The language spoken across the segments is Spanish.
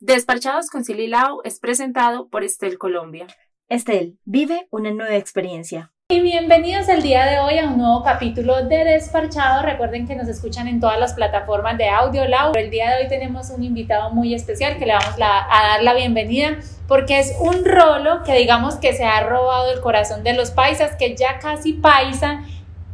Despachados con Sililao es presentado por Estel Colombia. Estel, vive una nueva experiencia. Y bienvenidos el día de hoy a un nuevo capítulo de Desparchado. Recuerden que nos escuchan en todas las plataformas de audio. Lau. El día de hoy tenemos un invitado muy especial que le vamos a dar la bienvenida porque es un rolo que digamos que se ha robado el corazón de los paisas, que ya casi paisa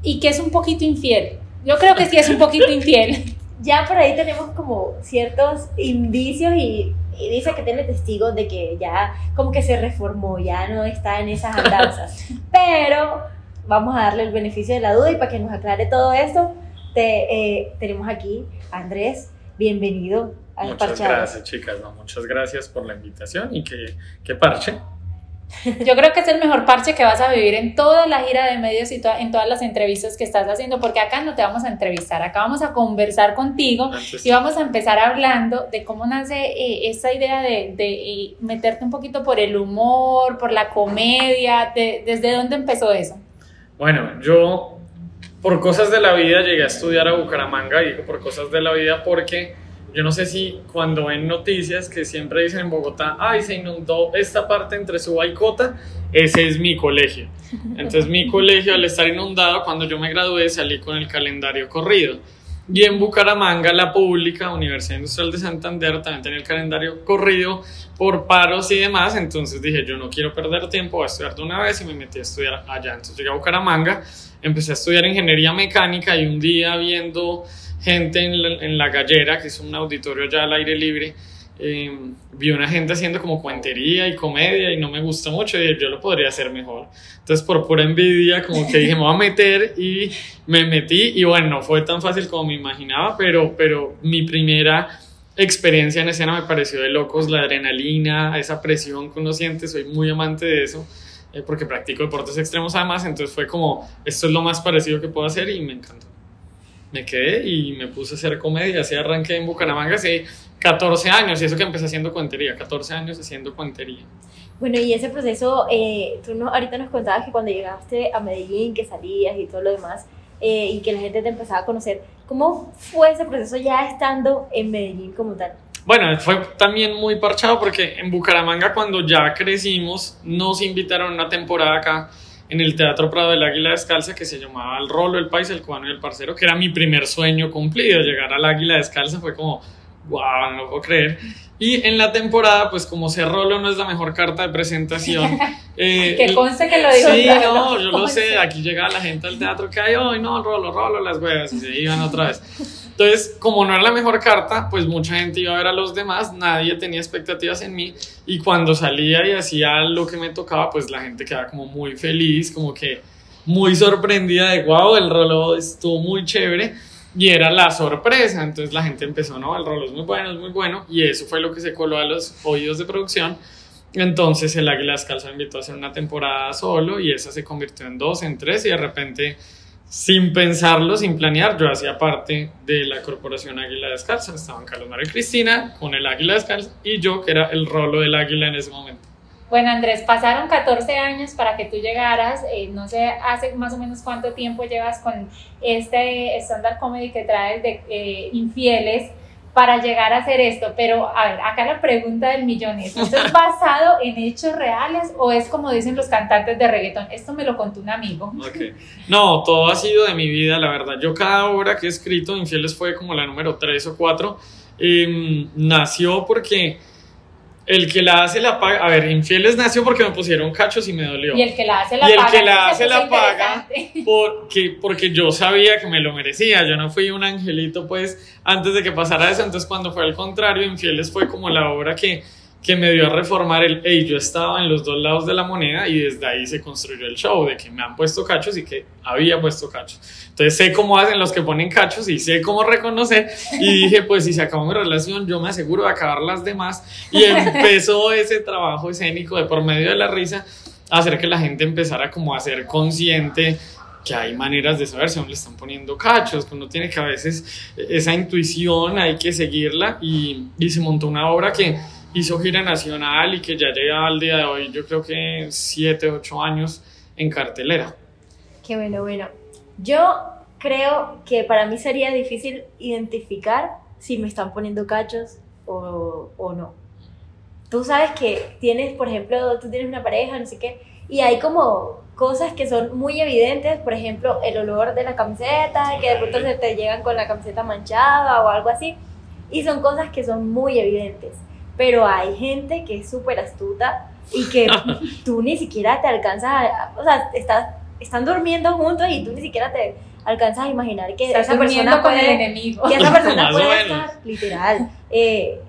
y que es un poquito infiel. Yo creo que sí es un poquito infiel. Ya por ahí tenemos como ciertos indicios y y dice que tiene testigos de que ya como que se reformó, ya no está en esas andanzas. Pero vamos a darle el beneficio de la duda y para que nos aclare todo esto, te, eh, tenemos aquí a Andrés, bienvenido al Muchas gracias, chicas, muchas gracias por la invitación y que, que parche. Yo creo que es el mejor parche que vas a vivir en toda la gira de medios y en todas las entrevistas que estás haciendo, porque acá no te vamos a entrevistar, acá vamos a conversar contigo y vamos a empezar hablando de cómo nace eh, esta idea de, de eh, meterte un poquito por el humor, por la comedia, ¿desde dónde empezó eso? Bueno, yo por cosas de la vida llegué a estudiar a Bucaramanga, digo por cosas de la vida porque yo no sé si cuando ven noticias que siempre dicen en Bogotá, ay, se inundó esta parte entre Suba y Cota, ese es mi colegio. Entonces mi colegio al estar inundado, cuando yo me gradué salí con el calendario corrido. Y en Bucaramanga, la pública, Universidad Industrial de Santander, también tenía el calendario corrido por paros y demás. Entonces dije, yo no quiero perder tiempo, voy a estudiar de una vez y me metí a estudiar allá. Entonces llegué a Bucaramanga, empecé a estudiar ingeniería mecánica y un día viendo gente en la, gallera, que es un auditorio allá al aire libre, eh, vi una gente haciendo como cuentería y comedia y no me gusta mucho y yo lo podría hacer mejor. Entonces por pura envidia como que dije me voy a meter y me metí y bueno, no fue tan fácil como me imaginaba, pero, pero mi primera experiencia en escena me pareció de locos, la adrenalina, esa presión que uno siente, soy muy amante de eso. Eh, porque practico deportes extremos además, entonces fue como, esto es lo más parecido que puedo hacer y me encantó me quedé y me puse a hacer comedia. Así arranqué en Bucaramanga hace 14 años y eso que empecé haciendo cuentería, 14 años haciendo cuentería. Bueno, y ese proceso, eh, tú no, ahorita nos contabas que cuando llegaste a Medellín, que salías y todo lo demás, eh, y que la gente te empezaba a conocer, ¿cómo fue ese proceso ya estando en Medellín como tal? Bueno, fue también muy parchado porque en Bucaramanga cuando ya crecimos nos invitaron a una temporada acá en el Teatro Prado del Águila Descalza que se llamaba El Rolo, el País, el Cubano y el Parcero, que era mi primer sueño cumplido. Llegar al Águila Descalza fue como, wow, no lo puedo creer. Y en la temporada, pues como ser Rolo no es la mejor carta de presentación. Eh, que conste que lo digo. Sí, no, yo lo sé. Aquí llegaba la gente al teatro que hay hoy, no, Rolo, Rolo, las huevas, y se iban otra vez. Entonces, como no era la mejor carta, pues mucha gente iba a ver a los demás, nadie tenía expectativas en mí y cuando salía y hacía lo que me tocaba, pues la gente quedaba como muy feliz, como que muy sorprendida de, wow, el rolo estuvo muy chévere y era la sorpresa, entonces la gente empezó, no, el rolo es muy bueno, es muy bueno y eso fue lo que se coló a los oídos de producción. Entonces el Águila Descalza invitó a hacer una temporada solo y esa se convirtió en dos, en tres y de repente sin pensarlo, sin planear, yo hacía parte de la corporación Águila Descalza. Estaban Carlos y Cristina con el Águila Descalza y yo, que era el rolo del águila en ese momento. Bueno, Andrés, pasaron 14 años para que tú llegaras. Eh, no sé, hace más o menos cuánto tiempo llevas con este stand-up comedy que traes de eh, Infieles para llegar a hacer esto. Pero, a ver, acá la pregunta del millón es, ¿esto es basado en hechos reales o es como dicen los cantantes de reggaetón? Esto me lo contó un amigo. Okay. No, todo ha sido de mi vida, la verdad. Yo cada obra que he escrito, Infieles fue como la número 3 o 4, em, nació porque el que la hace la paga. A ver, infieles nació porque me pusieron cachos y me dolió. Y el que la hace la paga. Y el que la hace la paga porque, porque yo sabía que me lo merecía. Yo no fui un angelito, pues, antes de que pasara eso. Entonces, cuando fue al contrario, Infieles fue como la obra que que me dio a reformar el, hey, yo estaba en los dos lados de la moneda y desde ahí se construyó el show, de que me han puesto cachos y que había puesto cachos. Entonces sé cómo hacen los que ponen cachos y sé cómo reconocer. Y dije, pues si se acabó mi relación, yo me aseguro de acabar las demás y empezó ese trabajo escénico de por medio de la risa hacer que la gente empezara como a ser consciente que hay maneras de saber si aún le están poniendo cachos, que uno tiene que a veces esa intuición hay que seguirla. Y, y se montó una obra que hizo gira nacional y que ya llega al día de hoy, yo creo que 7, 8 años en cartelera. Qué bueno, bueno. Yo creo que para mí sería difícil identificar si me están poniendo cachos o, o no. Tú sabes que tienes, por ejemplo, tú tienes una pareja, no sé qué, y hay como cosas que son muy evidentes, por ejemplo, el olor de la camiseta, que de pronto se te llegan con la camiseta manchada o algo así, y son cosas que son muy evidentes. Pero hay gente que es súper astuta y que tú ni siquiera te alcanzas a, o sea, estás, están durmiendo juntos y tú ni siquiera te alcanzas a imaginar que Estás esa persona durmiendo con el puede, enemigo. que esa persona puede estar, literal, eh,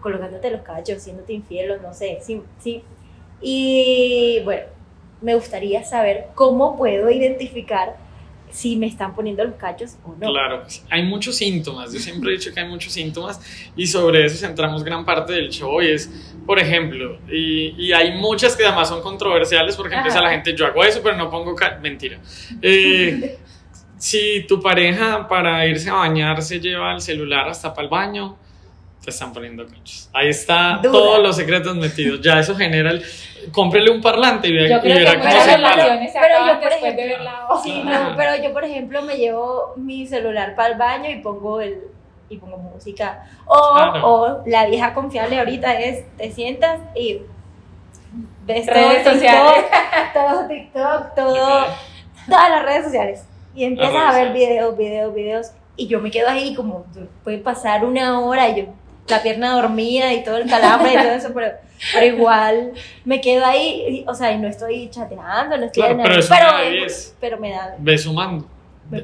colocándote los cachos, siéndote infiel no sé, sí, sí. Y bueno, me gustaría saber cómo puedo identificar si me están poniendo los cachos o no. Claro, hay muchos síntomas. Yo siempre he dicho que hay muchos síntomas y sobre eso centramos gran parte del show. Y es, por ejemplo, y, y hay muchas que además son controversiales porque Ajá. empieza la gente, yo hago eso, pero no pongo. ca-". Mentira. Eh, si tu pareja para irse a bañar se lleva el celular hasta para el baño, te están poniendo cachos. Ahí está todos los secretos metidos. Ya eso genera el. Cómprele un parlante y, vea- Yo y creo verá que cómo se relaciones se Pero yo, por de ejemplo, ver la. Sí, no, pero yo por ejemplo me llevo mi celular para el baño y pongo el y pongo música. O, Claro. o la vieja confiable ahorita es te sientas y ves todo Redes TikTok, sociales. todo TikTok, todo, todas las redes sociales. Y empiezas a ver videos, videos, videos. Y yo me quedo ahí como puede pasar una hora y yo la pierna dormida y todo el calambre y todo eso, pero, pero igual me quedo ahí, y- o sea, y no estoy chateando, no estoy Claro, en pero es una pero, pero me da, Ve sumando.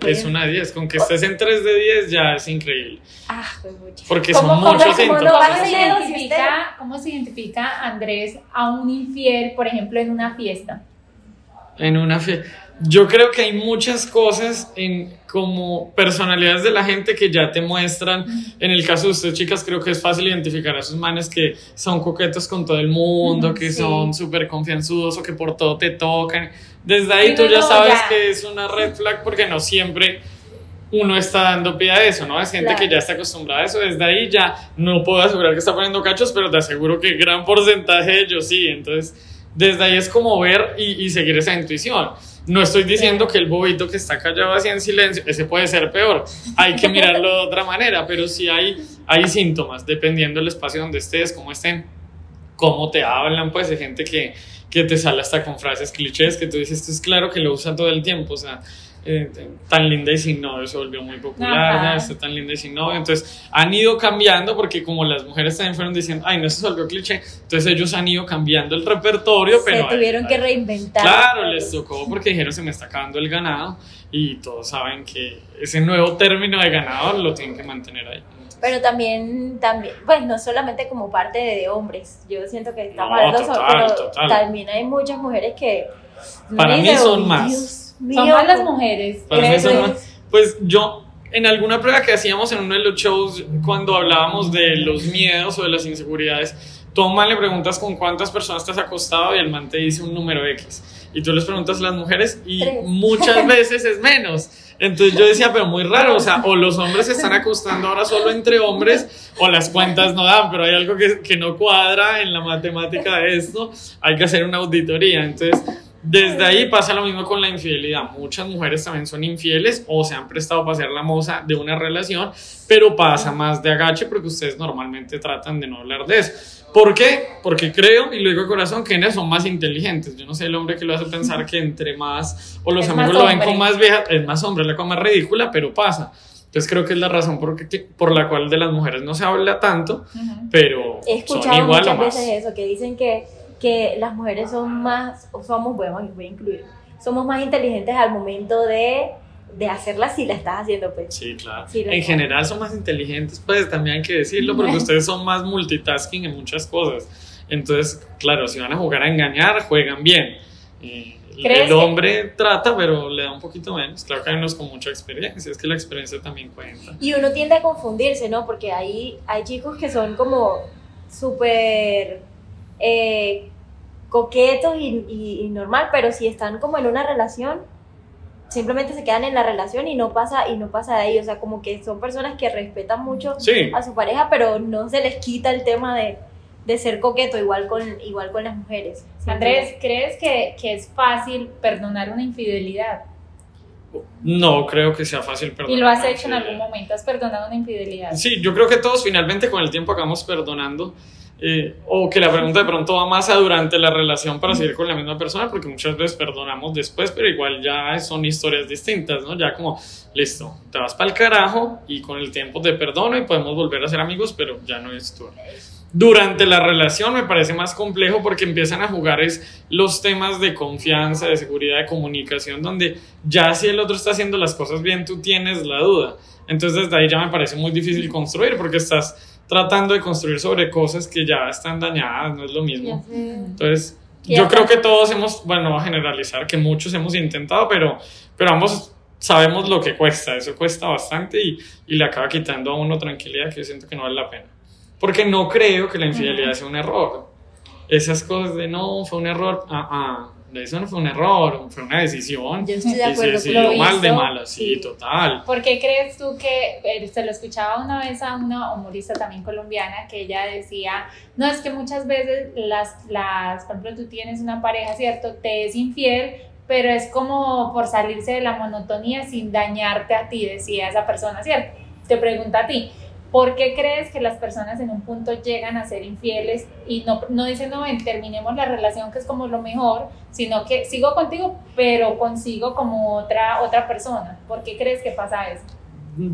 Es una 10. Con que estés en 3 de 10 ya es increíble. ah, pues mucho. Porque ¿Cómo- son muchos cómo ¿Cómo se identifica Andrés a un infiel, por ejemplo, en una fiesta? En una fiesta. Yo creo que hay muchas cosas en como personalidades de la gente que ya te muestran. En el caso de ustedes, chicas, creo que es fácil identificar a esos manes que son coquetos con todo el mundo, que sí. son súper confianzudos o que por todo te tocan. Desde ahí tú ya sabes ya. que es una red flag porque no siempre uno está dando pie a eso, ¿no? Es gente Claro. que ya está acostumbrada a eso. Desde ahí ya no puedo asegurar que está poniendo cachos, pero te aseguro que gran porcentaje de ellos sí. Entonces, desde ahí es como ver y, y seguir esa intuición. No estoy diciendo que el bobito que está callado así en silencio, ese puede ser peor. Hay que mirarlo de otra manera, pero sí hay, hay síntomas, dependiendo del espacio donde estés, cómo estén, cómo te hablan, pues hay gente que, que te sale hasta con frases clichés que tú dices, esto es claro que lo usa todo el tiempo, o sea, eh, tan linda y sin novio se volvió muy popular, está tan linda y sin novio, entonces han ido cambiando porque como las mujeres también fueron diciendo, ay, no, eso se volvió cliché, entonces ellos han ido cambiando el repertorio, pero... se tuvieron ay, que reinventar. Claro, les tocó porque dijeron se me está acabando el ganado y todos saben que ese nuevo término de ganador lo tienen que mantener ahí. Entonces, Pero también, también, pues no solamente como parte de, hombres, yo siento que estamos No, hablando sobre, total, pero total. también hay muchas mujeres que... Para mí son "Uy, más". Son más las ¿cómo- mujeres. Para mí ¿crees? son más- Pues yo, en alguna prueba que hacíamos en uno de los shows, cuando hablábamos de los miedos o de las inseguridades, tú a un man le preguntas con cuántas personas te has acostado y el man te dice un número X. Y tú les preguntas a las mujeres y Tres. muchas veces es menos. Entonces yo decía, pero muy raro, o sea, o los hombres se están acostando ahora solo entre hombres o las cuentas no dan, pero hay algo que, que no cuadra en la matemática de esto, hay que hacer una auditoría. Entonces, desde ahí pasa lo mismo con la infidelidad. Muchas mujeres también son infieles o se han prestado para ser la moza de una relación, pero pasa más de agache porque ustedes normalmente tratan de no hablar de eso. ¿Por qué? Porque creo, y lo digo de corazón, que ellas son más inteligentes. Yo no sé el hombre que lo hace pensar que entre más, o los Es amigos lo ven con más vieja, es más hombre, la cosa más ridícula, pero pasa. Entonces creo que es la razón por, que- por la cual de las mujeres no se habla tanto, pero He son escuchado igual o muchas más. veces eso, que dicen que, que las mujeres son más, o somos, bueno, voy a incluir, somos más inteligentes al momento de, de hacerla si la estás haciendo, pues. Sí, claro. Lo en general son más inteligentes, pues también hay que decirlo, porque ustedes son más multitasking en muchas cosas. Entonces, claro, si van a jugar a engañar, juegan bien. Eh, el- ¿Crees el que- hombre trata, pero le da un poquito menos. Claro que hay unos con mucha experiencia, es que la experiencia también cuenta. Y uno tiende a confundirse, ¿no? Porque hay, hay chicos que son como súper eh, coquetos y, y- y normal, pero si están como en una relación, simplemente se quedan en la relación y no pasa, y no pasa de ahí. O sea, como que son personas que respetan mucho Sí, a su pareja, pero no se les quita el tema de, de ser coqueto igual con, igual con las mujeres. Andrés, ¿crees que, que es fácil perdonar una infidelidad? No creo que sea fácil perdonar. ¿Y lo has hecho en algún momento? ¿Has perdonado una infidelidad? Sí, yo creo que todos finalmente con el tiempo acabamos perdonando. Eh, o que la pregunta de pronto va más a durante la relación para seguir con la misma persona, porque muchas veces perdonamos después, pero igual ya son historias distintas, ¿no? Ya como, listo, te vas para el carajo y con el tiempo te perdono y podemos volver a ser amigos, pero ya no es tu. Durante la relación me parece más complejo porque empiezan a jugar es los temas de confianza, de seguridad, de comunicación, donde ya si el otro está haciendo las cosas bien, tú tienes la duda. Entonces desde ahí ya me parece muy difícil construir porque estás tratando de construir sobre cosas que ya están dañadas, no es lo mismo. Entonces, yo creo que todos hemos, bueno, a generalizar, que muchos hemos intentado, pero, pero ambos sabemos lo que cuesta, eso cuesta bastante y, y le acaba quitando a uno tranquilidad que yo siento que no vale la pena. Porque no creo que la infidelidad sea un error. Esas cosas de no, fue un error, ah, ah, eso no fue un error, fue una decisión. Yo estoy de acuerdo decidió lo mal de sí, sí. total. ¿Por qué crees tú que, eh, se lo escuchaba una vez a una humorista también colombiana, que ella decía, no, es que muchas veces las, las, por ejemplo, tú tienes una pareja, ¿cierto? Te es infiel, pero es como por salirse de la monotonía sin dañarte a ti, decía esa persona, ¿cierto? Te pregunta a ti. ¿Por qué crees que las personas en un punto llegan a ser infieles y no, no dicen, no, ven, terminemos la relación que es como lo mejor, sino que sigo contigo, pero consigo como otra, otra persona? ¿Por qué crees que pasa eso?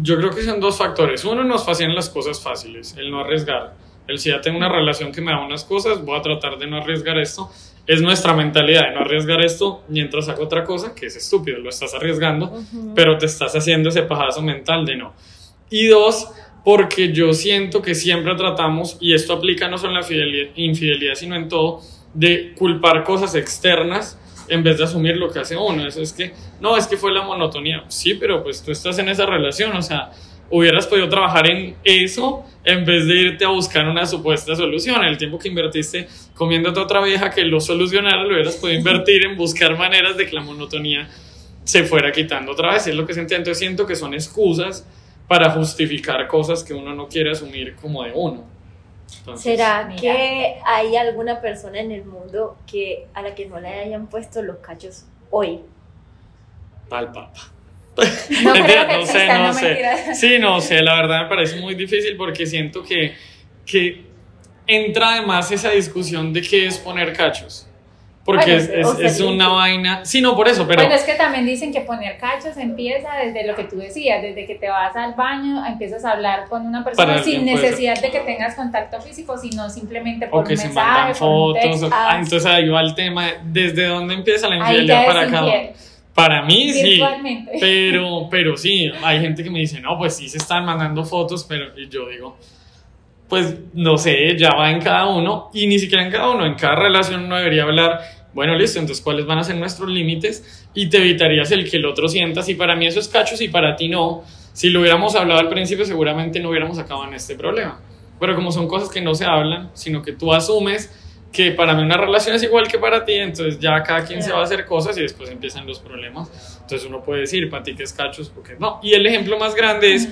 Yo creo que son dos factores. Uno, nos fascinan las cosas fáciles, el no arriesgar. El si ya tengo una relación que me da unas cosas, voy a tratar de no arriesgar esto. Es nuestra mentalidad de no arriesgar esto mientras hago otra cosa, que es estúpido, lo estás arriesgando, pero te estás haciendo ese pajazo mental de no. Y dos, porque yo siento que siempre tratamos, y esto aplica no solo en la fidelidad- infidelidad, sino en todo, de culpar cosas externas en vez de asumir lo que hace uno. Eso es que, no, es que fue la monotonía. Sí, pero pues tú estás en esa relación, o sea, hubieras podido trabajar en eso en vez de irte a buscar una supuesta solución. El tiempo que invertiste comiéndote a otra vieja que lo solucionara, lo hubieras podido invertir en buscar maneras de que la monotonía se fuera quitando otra vez. Es lo que sentía. Entonces siento que son excusas para justificar cosas que uno no quiere asumir como de uno. Entonces, ¿Será Mira. que hay alguna persona en el mundo que a la que no le hayan puesto los cachos hoy? Pa'l papa. No creo Mentira, que no sé, no no sé. Sí, no sé, la verdad me parece muy difícil porque siento que, que entra además esa discusión de qué es poner cachos. Porque Bueno, es, una vaina. Sí, no, por eso, pero. Bueno, es que también dicen que poner cachos empieza desde lo que tú decías, desde que te vas al baño, empiezas a hablar con una persona sin necesidad de que tengas contacto físico, sino simplemente por o un que se mensaje, mandan un fotos. texto. o- ah, entonces ahí va el tema. de ¿Desde dónde empieza la infidelidad para es cada uno? infiel, Para mí sí. Pero, pero sí, hay gente que me dice, no, pues sí se están mandando fotos, pero y yo digo, pues no sé, ya va en cada uno, y ni siquiera en cada uno, en cada relación uno debería hablar, bueno, listo, entonces cuáles van a ser nuestros límites, y te evitarías el que el otro sienta, si para mí eso es cacho, si para ti no, si lo hubiéramos hablado al principio seguramente no hubiéramos acabado en este problema, pero como son cosas que no se hablan, sino que tú asumes que para mí una relación es igual que para ti, entonces ya cada quien se va a hacer cosas y después empiezan los problemas. Entonces uno puede decir, para ti que es cachos, porque no. Y el ejemplo más grande es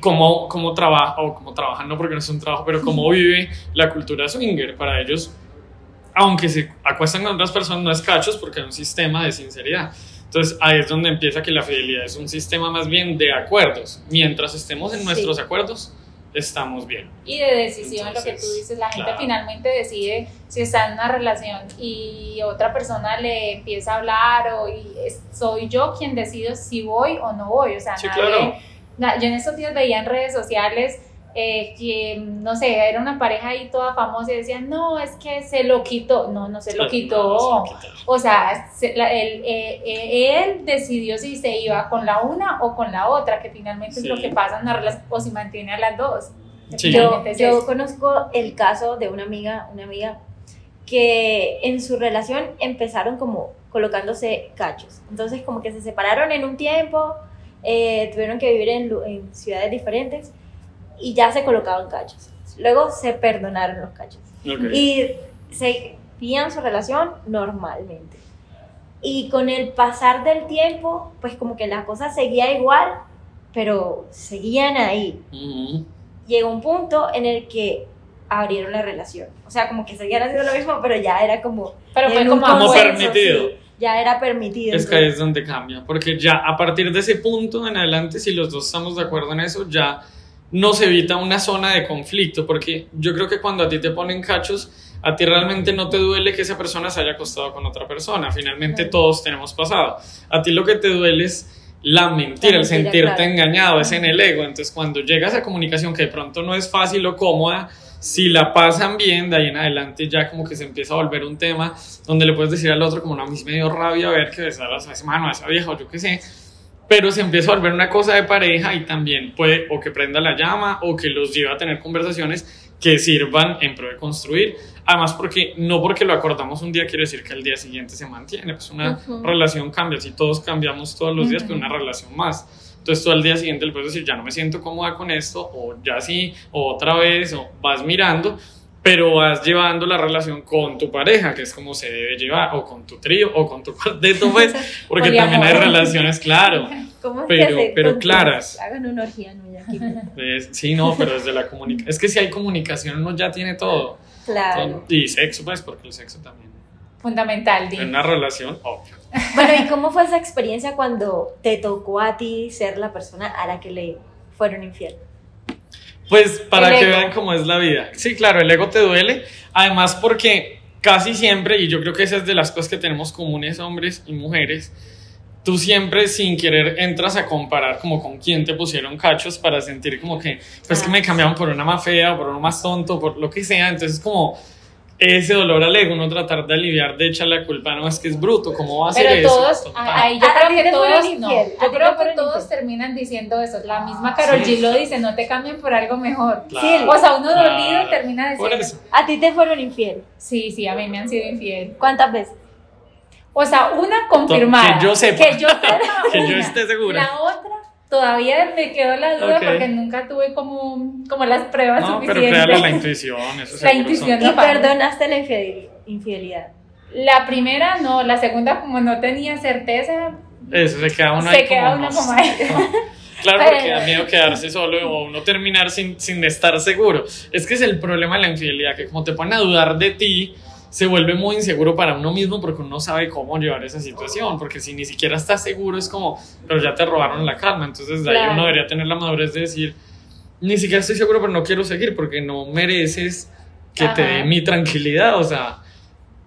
cómo, cómo trabaja, o cómo trabajan, no porque no es un trabajo, pero cómo vive la cultura swinger. Para ellos, aunque se acuestan con otras personas, no es cachos porque hay un sistema de sinceridad. Entonces ahí es donde empieza que la fidelidad es un sistema más bien de acuerdos. Mientras estemos en Sí. nuestros acuerdos, estamos bien. y de decisión, lo que tú dices, la gente claro. finalmente decide si está en una relación y otra persona le empieza a hablar o y es- soy yo quien decido si voy o no voy, o sea, Sí, nadie- claro. na- yo en estos días veía en redes sociales eh, que, no sé, era una pareja ahí toda famosa y decían, no, es que se lo quitó, no, no se lo No, quitó, no se lo quitó. o sea, se- la- él, eh, eh, él decidió si se iba con la una o con la otra, que finalmente Sí. es lo que pasa en una relación, o si mantiene a las dos. Sí. Yo, yo conozco el caso de una amiga, una amiga que en su relación empezaron como colocándose cachos. Entonces como que se separaron en un tiempo, eh, tuvieron que vivir en, en ciudades diferentes y ya se colocaban cachos. Luego se perdonaron los cachos Ok. y seguían su relación normalmente. Y con el pasar del tiempo, pues como que la cosa seguía igual, pero seguían ahí llegó un punto en el que abrieron la relación. O sea, como que seguían haciendo lo mismo, pero ya era como... Pero fue como Como permitido. sí, ya era permitido. Es que ahí entonces- es donde cambia, porque ya a partir de ese punto en adelante, si los dos estamos de acuerdo en eso, ya nos evita una zona de conflicto, porque yo creo que cuando a ti te ponen cachos, a ti realmente no te duele que esa persona se haya acostado con otra persona, finalmente todos tenemos pasado. A ti lo que te duele es la mentira, La el mentira, sentirte claro. engañado, es en el ego. Entonces, cuando llegas a comunicación que de pronto no es fácil o cómoda, si la pasan bien, de ahí en adelante ya como que se empieza a volver un tema donde le puedes decir al otro como no, a mí me dio rabia ver que besar a esa mano a esa vieja o yo qué sé, pero se empieza a volver una cosa de pareja y también puede o que prenda la llama o que los lleve a tener conversaciones que sirvan en pro de construir. Además, porque no porque lo acordamos un día quiere decir que al día siguiente se mantiene, pues una Ujú. relación cambia, si todos cambiamos todos los días, pues una relación más. Entonces tú al día siguiente le puedes decir, ya no me siento cómoda con esto, o ya sí, o otra vez, o vas mirando, pero vas llevando la relación con tu pareja, que es como se debe llevar, o con tu trío, o con tu cuarteto, pues, porque también hay relaciones, claro, ¿Cómo pero- pero claras. Hagan una orgía, no, ya aquí. es- sí, no, pero desde la comunicación, es que si hay comunicación uno ya tiene todo, Claro. y sexo, pues, porque el sexo también, Fundamental, en una relación, obvio. Bueno, ¿y cómo fue esa experiencia cuando te tocó a ti ser la persona a la que le fueron infiel? Pues para El que ego. vean cómo es la vida. Sí, claro, el ego te duele. Además porque casi siempre, y yo creo que esa es de las cosas que tenemos comunes hombres y mujeres, tú siempre sin querer entras a comparar como con quién te pusieron cachos para sentir como que, pues que me cambiaron por una más fea o por uno más tonto, por lo que sea. Entonces como ese dolor al ego, uno tratar de aliviar, de echar la culpa, no es que es bruto, ¿cómo va a ser Pero eso? todos, ahí yo ¿A- a creo que todos, no, yo creo que todos terminan diciendo eso. La misma Carol Sí. G lo dice, no te cambien por algo mejor. Claro, O sea, uno claro. dolido termina diciendo, eso. ¿A ti te fueron infiel? sí, sí, a mí me han sido infiel. ¿Cuántas veces? O sea, una confirmada. Que yo sepa. Que yo sepa Que yo esté segura. La otra, todavía me quedó la duda Ok. porque nunca tuve como, como las pruebas No, pero suficientes. créale la intuición, eso La intuición. ¿Y No perdonaste la infidel- infidelidad? La primera no, la segunda como no tenía certeza, Eso, se queda uno Se ahí queda como, uno no como ahí. Claro, Pero- porque da miedo quedarse solo o uno terminar sin, sin estar seguro. Es que es el problema de la infidelidad, que como te ponen a dudar de ti, se vuelve muy inseguro para uno mismo porque uno no sabe cómo llevar esa situación, porque si ni siquiera estás seguro es como, pero ya te robaron la calma, entonces de ahí Claro. uno debería tener la madurez de decir, ni siquiera estoy seguro, pero no quiero seguir porque no mereces que te Ajá. dé mi tranquilidad, o sea,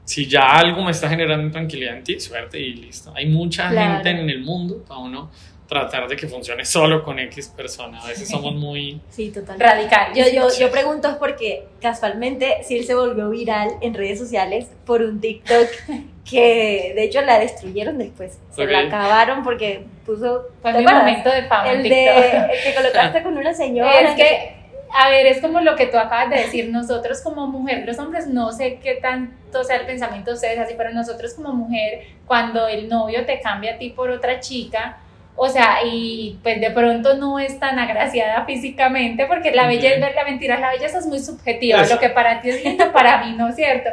si ya algo me está generando tranquilidad en ti, suerte y listo. Hay mucha Claro. gente en el mundo para uno tratar de que funcione solo con X persona. A veces somos muy... Sí, total. radical. Yo, yo, yo pregunto es porque casualmente sí se volvió viral en redes sociales por un TikTok que de hecho la destruyeron después. Se la Ok. acabaron porque puso. Fue ¿te mi momento de fama El, TikTok. de, el que colocaste con una señora. Es que, a ver, es como lo que tú acabas de decir, nosotros como mujer, los hombres, no sé qué tanto sea el pensamiento de ustedes así, pero nosotros como mujer, cuando el novio te cambia a ti por otra chica, o sea, y pues de pronto no es tan agraciada físicamente, porque la Ok. belleza, la mentira, la belleza es muy subjetiva, Eso. lo que para ti es lindo, para mí no es cierto.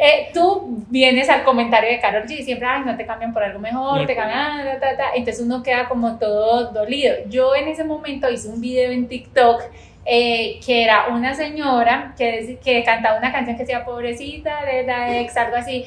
Eh, tú vienes al comentario de Carol G, siempre, ay, no te cambian por algo mejor, te cambian, ta, ta, ta", entonces uno queda como todo dolido. Yo en ese momento hice un video en TikTok eh, que era una señora que, que cantaba una canción que decía pobrecita de la ex, algo así.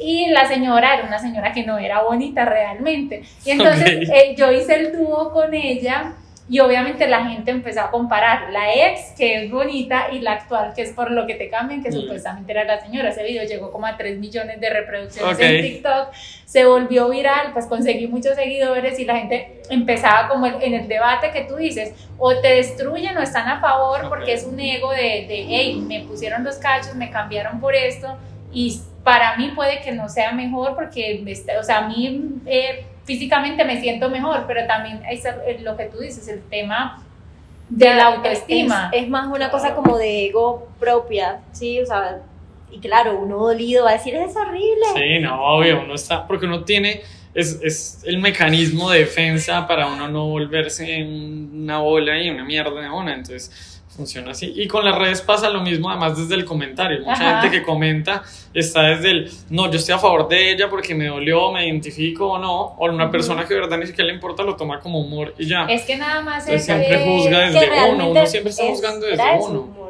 Y la señora era una señora que no era bonita realmente. Y entonces Ok. eh, yo hice el dúo con ella y obviamente la gente empezó a comparar la ex, que es bonita, y la actual, que es por lo que te cambian, que Mm. supuestamente era la señora. Ese video llegó como a 3 millones de reproducciones en TikTok, se volvió viral, pues conseguí muchos seguidores y la gente empezaba como en el debate que tú dices, o te destruyen o están a favor porque Ok. es un ego de, de, hey, me pusieron los cachos, me cambiaron por esto y para mí puede que no sea mejor porque, o sea, a mí eh, físicamente me siento mejor, pero también es lo que tú dices, el tema de la autoestima. Es, es más una cosa como de ego propia, ¿sí? O sea, y claro, uno dolido va a decir, es horrible. Sí, no, obvio, uno está... Porque uno tiene... Es, es el mecanismo de defensa para uno no volverse una bola y una mierda de una. Entonces, Funciona así. Y con las redes pasa lo mismo, además desde el comentario. Mucha Ajá. gente que comenta está desde el, no, yo estoy a favor de ella porque me dolió, me identifico o no. O una persona que de verdad ni siquiera le importa lo toma como humor y ya. Es que nada más es... siempre juzga desde uno, uno siempre está es- juzgando desde uno.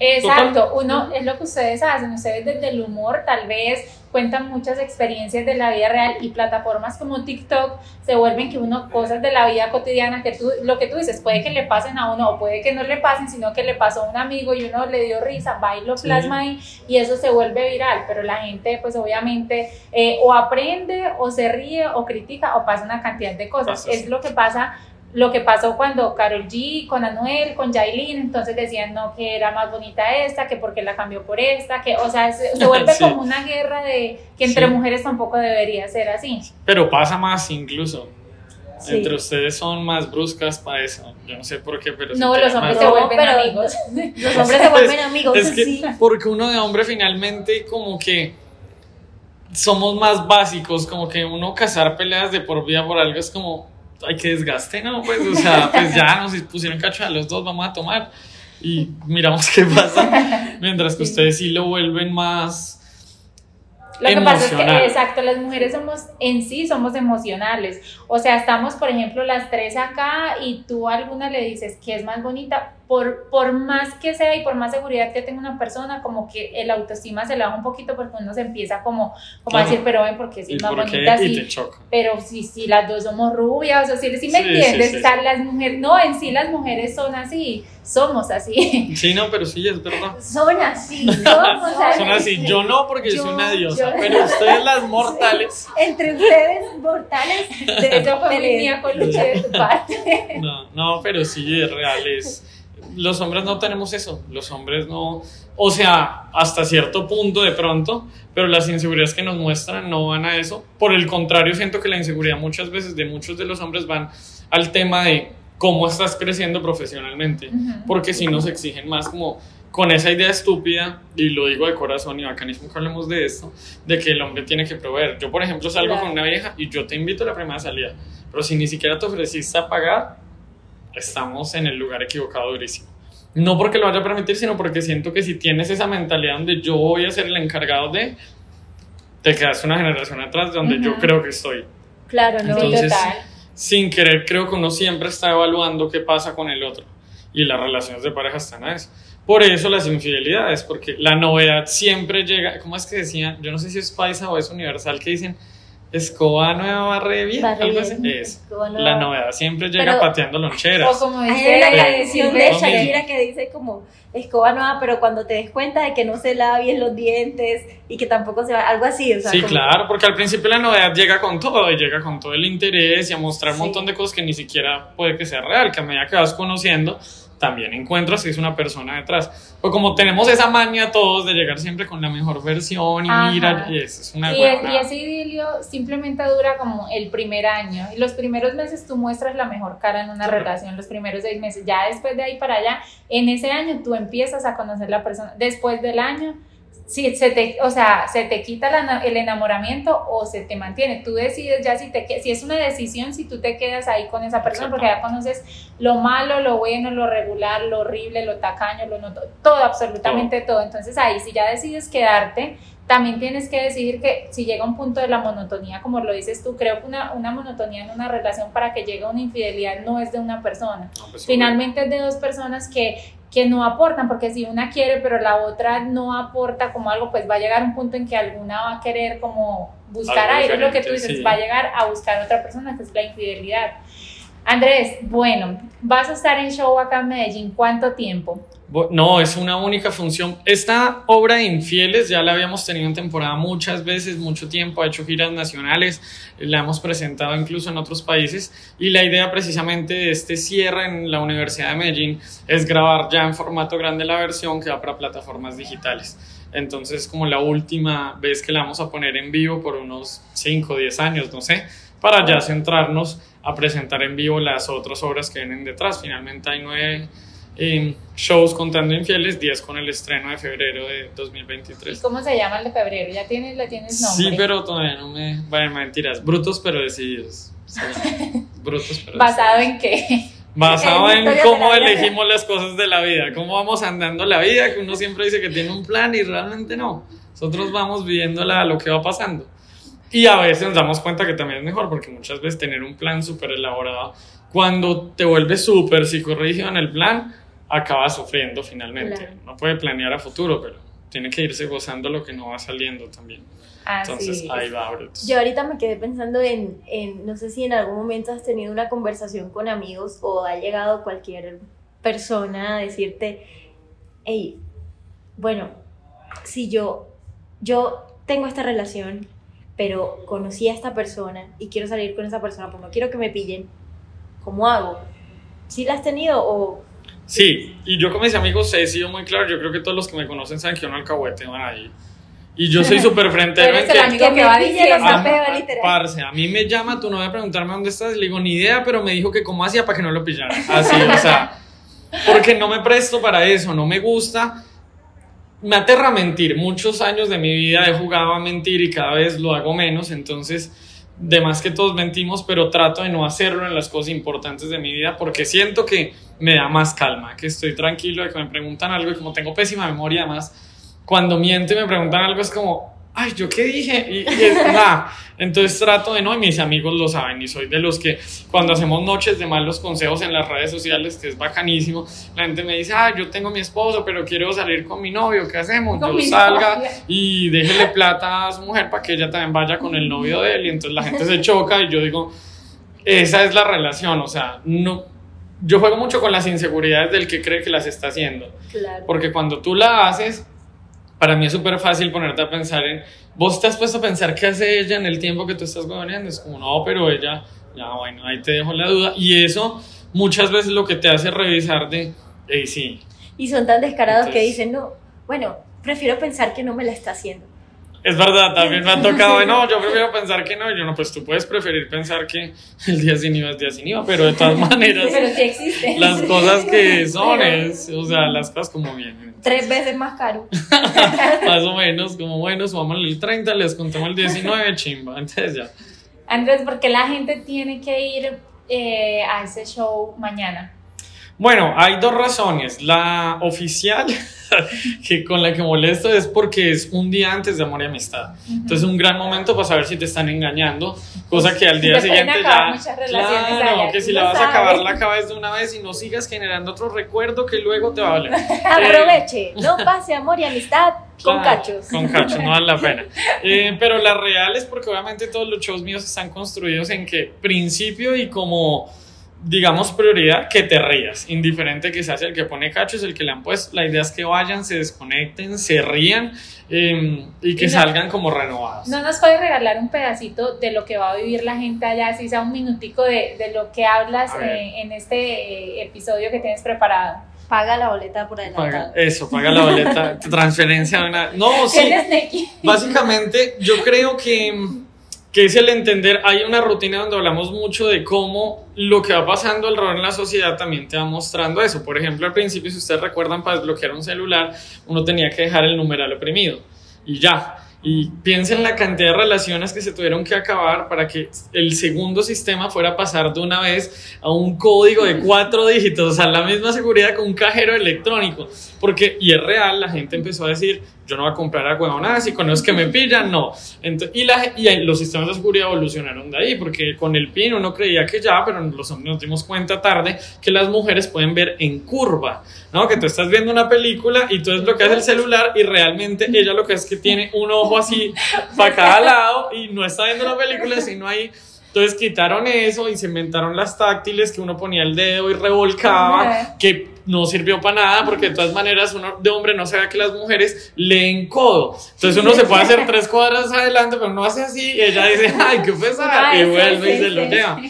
Exacto, total. uno es lo que ustedes hacen, ustedes desde el humor tal vez cuentan muchas experiencias de la vida real y plataformas como TikTok se vuelven que uno cosas de la vida cotidiana que tú lo que tú dices puede que le pasen a uno o puede que no le pasen sino que le pasó a un amigo y uno le dio risa va y lo plasma ahí y eso se vuelve viral. Pero la gente pues obviamente eh, o aprende o se ríe o critica o pasa una cantidad de cosas. Es sí. lo que pasa lo que pasó cuando Carol G con Anuel, con Yailin, entonces decían no que era más bonita esta, que porque la cambió por esta, que o sea, se, se vuelve Sí. como una guerra de que entre Sí. mujeres tampoco debería ser así. Pero pasa más incluso. Sí. Entre ustedes son más bruscas para eso. Yo no sé por qué, pero sí No, los hombres No, se vuelven pero- amigos. Los hombres se vuelven amigos, Es que sí. porque uno de hombre finalmente como que somos más básicos, como que uno cazar peleas de por vida por algo es como, hay que desgaste, ¿no? Pues, o sea, pues ya nos pusieron cacho a los dos, vamos a tomar y miramos qué pasa. Mientras que ustedes sí lo vuelven más... Lo que pasa es que, exacto, las mujeres somos, en sí somos emocionales. O sea, estamos, por ejemplo, las tres acá y tú a alguna le dices que es más bonita, por, por más que sea y por más seguridad que tenga una persona, como que el autoestima se le baja un poquito porque uno se empieza como, como a decir, pero ven, porque si ¿Y es más por qué? bonita, Y sí. te choca. pero si, si las dos somos rubias, o sea, si, si me Sí, entiendes, sí, las mujeres, no, en sí las mujeres son así, somos así. Sí, no, pero sí, es verdad. Son así, somos así. Son así, yo no porque yo, soy una diosa, yo- pero ustedes las mortales, Entre ustedes, mortales, de mía con Luche de tu parte. no, no, pero sí es real, es... Los hombres no tenemos eso, los hombres no, o sea, hasta cierto punto de pronto, pero las inseguridades que nos muestran no van a eso. Por el contrario, siento que la inseguridad muchas veces de muchos de los hombres van al tema de cómo estás creciendo profesionalmente, porque si nos exigen más como con esa idea estúpida, y lo digo de corazón y bacanísimo que hablemos de esto, de que el hombre tiene que proveer. Yo, por ejemplo, salgo Claro. con una vieja y yo te invito a la primera salida, pero si ni siquiera te ofreciste a pagar, estamos en el lugar equivocado durísimo. No porque lo vaya a permitir, sino porque siento que si tienes esa mentalidad donde yo voy a ser el encargado de, te quedas una generación atrás de donde yo Ujú. creo que estoy. Claro, no. Entonces- total. Sin querer, creo que uno siempre está evaluando qué pasa con el otro. Y las relaciones de pareja están a eso. Por eso las infidelidades, porque la novedad siempre llega. ¿Cómo es que decían? Yo no sé si es paisa o es universal que dicen escoba nueva barre bien. Barre algo bien. así. Es. La novedad siempre llega Pero- pateando O loncheras. como Hay dice Sí. canción de. Shakira que dice como escoba nueva, pero cuando te des cuenta de que no se lava bien los dientes y que tampoco se va, algo así, o sea, Sí, como- claro, porque al principio la novedad llega con todo y llega con todo el interés y a mostrar un Sí. montón de cosas que ni siquiera puede que sea real, que a medida que vas conociendo, también encuentras que es una persona detrás. Pues como tenemos esa maña todos de llegar siempre con la mejor versión y Ajá. mira, y eso es una Y, huevonada. y ese idilio simplemente dura como el primer año. Y los primeros meses tú muestras la mejor cara en una Claro. relación, los primeros seis meses. Ya después de ahí para allá, en ese año tú empiezas a conocer la persona. Después del año, si se te, o sea, se te quita la- el enamoramiento o se te mantiene. Tú decides ya si te si es una decisión, si tú te quedas ahí con esa persona, porque ya conoces lo malo, lo bueno, lo regular, lo horrible, lo tacaño, lo no, todo, absolutamente todo. Entonces ahí si ya decides quedarte, también tienes que decidir que si llega un punto de la monotonía, como lo dices tú, creo que una, una monotonía en una relación para que llegue a una infidelidad no es de una persona. No, pues, Finalmente es de dos personas que, que no aportan, porque si una quiere pero la otra no aporta como algo, pues va a llegar un punto en que alguna va a querer como buscar Algo aire, es lo que tú dices, sí. va a llegar a buscar otra persona, que es la infidelidad. Andrés, bueno, vas a estar en show acá en Medellín, ¿cuánto tiempo? No, es una única función. Esta obra de Infieles ya la habíamos tenido en temporada muchas veces, mucho tiempo, ha hecho giras nacionales, la hemos presentado incluso en otros países y la idea precisamente de este cierre en la Universidad de Medellín es grabar ya en formato grande la versión que va para plataformas digitales. Entonces, como la última vez que la vamos a poner en vivo por unos 5 o 10 años, no sé, para ya centrarnos a presentar en vivo las otras obras que vienen detrás. Finalmente hay nueve eh, shows contando infieles, 10 con el estreno de febrero de ¿Y 2023. cómo se llama el de febrero? ¿Ya tienes, le tienes nombre? Sí, pero todavía no me... Bueno, mentiras. Brutos pero decididos. Sí, Brutos pero ¿Basado decididos. en qué? Basado en historia cómo la vida. elegimos las cosas de la vida, cómo vamos andando la vida, que uno siempre dice que tiene un plan y realmente no. Nosotros vamos viviéndola lo que va pasando. Y a veces nos damos cuenta que también es mejor, porque muchas veces tener un plan súper elaborado, cuando te vuelves súper psicorrígido en el plan, acabas sufriendo finalmente. Claro. No puede planear a futuro, pero tiene que irse gozando lo que no va saliendo también. Así Entonces es. ahí va, Brutus. Yo ahorita me quedé pensando en, en, no sé si en algún momento has tenido una conversación con amigos o ha llegado cualquier persona a decirte, hey, bueno, si yo, yo tengo esta relación, pero conocí a esta persona y quiero salir con esa persona, pues no quiero que me pillen, ¿cómo hago? ¿Sí la has tenido o Sí, y yo con mis amigos he sido muy claro, yo creo que todos los que me conocen saben que yo no alcahuete van ahí. Y yo soy súper Tú frentero eres en el que... amigo que me va diciendo. A, a- literal. parce, a mí me llama tu novia a preguntarme dónde estás le digo, ni idea, pero me dijo que cómo hacía para que no lo pillara. Así, o sea, porque no me presto para eso, no me gusta. Me aterra mentir. Muchos años de mi vida he jugado a mentir y cada vez lo hago menos, entonces, de más que todos mentimos, pero trato de no hacerlo en las cosas importantes de mi vida porque siento que me da más calma, que estoy tranquilo de que me preguntan algo y como tengo pésima memoria, además, cuando miento y me preguntan algo es como, ay, ¿yo qué dije? Y, y es nada. Entonces trato de no, y mis amigos lo saben, y soy de los que cuando hacemos noches de malos consejos en las redes sociales, que es bacanísimo, la gente me dice, ah, yo tengo mi esposo, pero quiero salir con mi novio, ¿qué hacemos? Yo salga y déjele plata a su mujer para que ella también vaya con el novio de él, y entonces la gente se choca, y yo digo, esa es la relación, o sea, no. Yo juego mucho con las inseguridades del que cree que las está haciendo. claro? Porque cuando tú la haces, para mí es súper fácil ponerte a pensar en, vos te has puesto a pensar qué hace ella en el tiempo que tú estás huevoneando. Es como, no, pero ella, ya bueno, ahí te dejo la duda. Y eso muchas veces lo que te hace revisar de, hey, sí, Y son tan descarados que dicen, no, bueno, prefiero pensar que no me la está haciendo. Es verdad, también me ha tocado, no, yo prefiero pensar que no. Y yo no, pues tú puedes preferir pensar que el día sin IVA es día sin IVA, pero de todas maneras, Pero sí existe. las cosas que son es, o sea, las cosas como vienen. Tres veces más caro. Más o menos, como bueno, subamos el 30, les contamos el 19, chimba. Entonces ya. Andrés, ¿por qué la gente tiene que ir eh, a ese show mañana? Bueno, hay dos razones. La oficial, que con la que molesto, es porque es un día antes de amor y amistad. Entonces, un gran momento para saber si te están engañando, cosa que al día siguiente ya. Claro, allá, que si la vas a acabar, la acabas de una vez y no sigas generando otro recuerdo que luego te va a doler. Aproveche, no pase amor y amistad con Claro, cachos. Con cachos, no vale la pena. Eh, pero la real es porque obviamente todos los shows míos están construidos en que principio y como, digamos, prioridad, que te rías. Indiferente que seas el que pone cachos, el que le han puesto. La idea es que vayan, se desconecten, se rían eh, y que Y no- salgan como renovados. ¿No nos puedes regalar un pedacito de lo que va a vivir la gente allá, si sea un minutico de, de lo que hablas eh, en este eh, episodio que tienes preparado? Paga la boleta por Paga- adelantado. eso, paga la boleta, transferencia de una... No, sí. Básicamente, yo creo que, que es el entender, hay una rutina donde hablamos mucho de cómo lo que va pasando alrededor en la sociedad también te va mostrando eso. Por ejemplo, al principio, si ustedes recuerdan, para desbloquear un celular, uno tenía que dejar el numeral oprimido y ya. Y piensen la cantidad de relaciones que se tuvieron que acabar para que el segundo sistema fuera a pasar de una vez a un código de cuatro dígitos, o sea, la misma seguridad con un cajero electrónico. Porque, y es real, la gente empezó a decir, yo no voy a comprar a huevonadas y con los que me pillan, no. Ento- y, la, y los sistemas de seguridad evolucionaron de ahí, porque con el PIN uno creía que ya, pero los hombres nos dimos cuenta tarde que las mujeres pueden ver en curva, ¿no? Que tú estás viendo una película y tú desbloqueas el celular y realmente ella lo que es que tiene un ojo así para cada lado y no está viendo la película, sino ahí. Entonces quitaron eso y se inventaron las táctiles que uno ponía el dedo y revolcaba, que no sirvió para nada porque de todas maneras uno de hombre no sabe que las mujeres leen codo. Entonces uno se puede hacer tres cuadras adelante, pero no hace así y ella dice, ay, qué pesada, y vuelve y se lo lleva.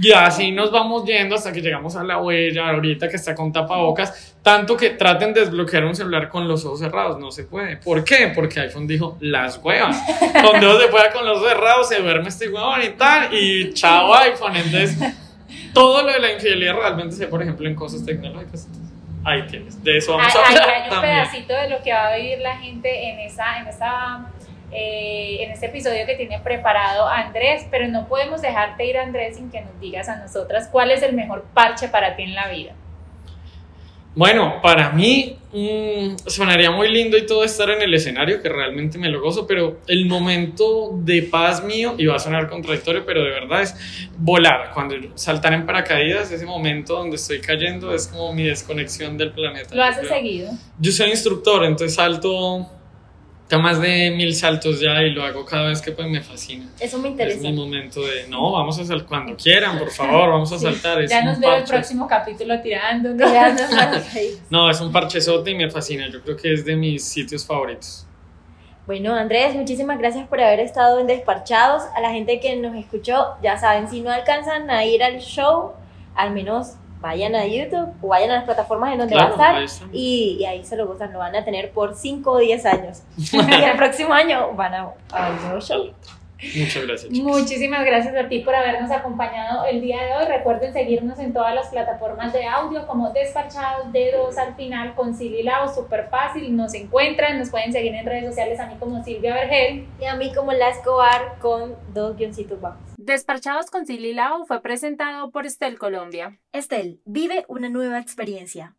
Y así nos vamos yendo hasta que llegamos a la huella, ahorita que está con tapabocas, tanto que traten de desbloquear un celular con los ojos cerrados, no se puede. ¿Por qué? Porque iPhone dijo, las huevas. Donde no se pueda con los ojos cerrados, se duerme este huevón y tal, y chao iPhone. Entonces, todo lo de la infidelidad realmente se, por ejemplo, en cosas tecnológicas. Ahí tienes, de eso vamos Hay, a hay- hablar hay un también. pedacito de lo que va a vivir la gente en esa, en esa eh, en este episodio que tiene preparado Andrés, pero no podemos dejarte ir Andrés sin que nos digas a nosotras cuál es el mejor parche para ti en la vida. Bueno, para mí mm, sonaría muy lindo y todo estar en el escenario, que realmente me lo gozo, pero el momento de paz mío, y va a sonar contradictorio, pero de verdad es volar. Cuando saltar en paracaídas, ese momento donde estoy cayendo es como mi desconexión del planeta. ¿Lo haces seguido? Yo soy instructor, entonces salto más de mil saltos ya y lo hago cada vez que pues me fascina. Eso me interesa. Es mi momento de, no, vamos a saltar cuando quieran, por favor, vamos a saltar. Es ya nos veo el próximo capítulo tirando. tirando no, es un parchezote y me fascina. Yo creo que es de mis sitios favoritos. Bueno, Andrés, muchísimas gracias por haber estado en Desparchados. A la gente que nos escuchó, ya saben, si no alcanzan a ir al show, al menos vayan a YouTube o vayan a las plataformas en donde va a estar y, ahí se lo gustan, lo van a tener por 5 o 10 años. y el próximo año van a, a un nuevo show. Muchas gracias. Muchísimas gracias a ti por habernos acompañado el día de hoy. Recuerden seguirnos en todas las plataformas de audio como Despachados, Dedos al final con Sililao, súper fácil. Nos encuentran, nos pueden seguir en redes sociales a mí como Silvia Vergel y a mí como La Escobar con dos guioncitos bajos. Despachados con Sililao fue presentado por Estel Colombia. Estel, vive una nueva experiencia.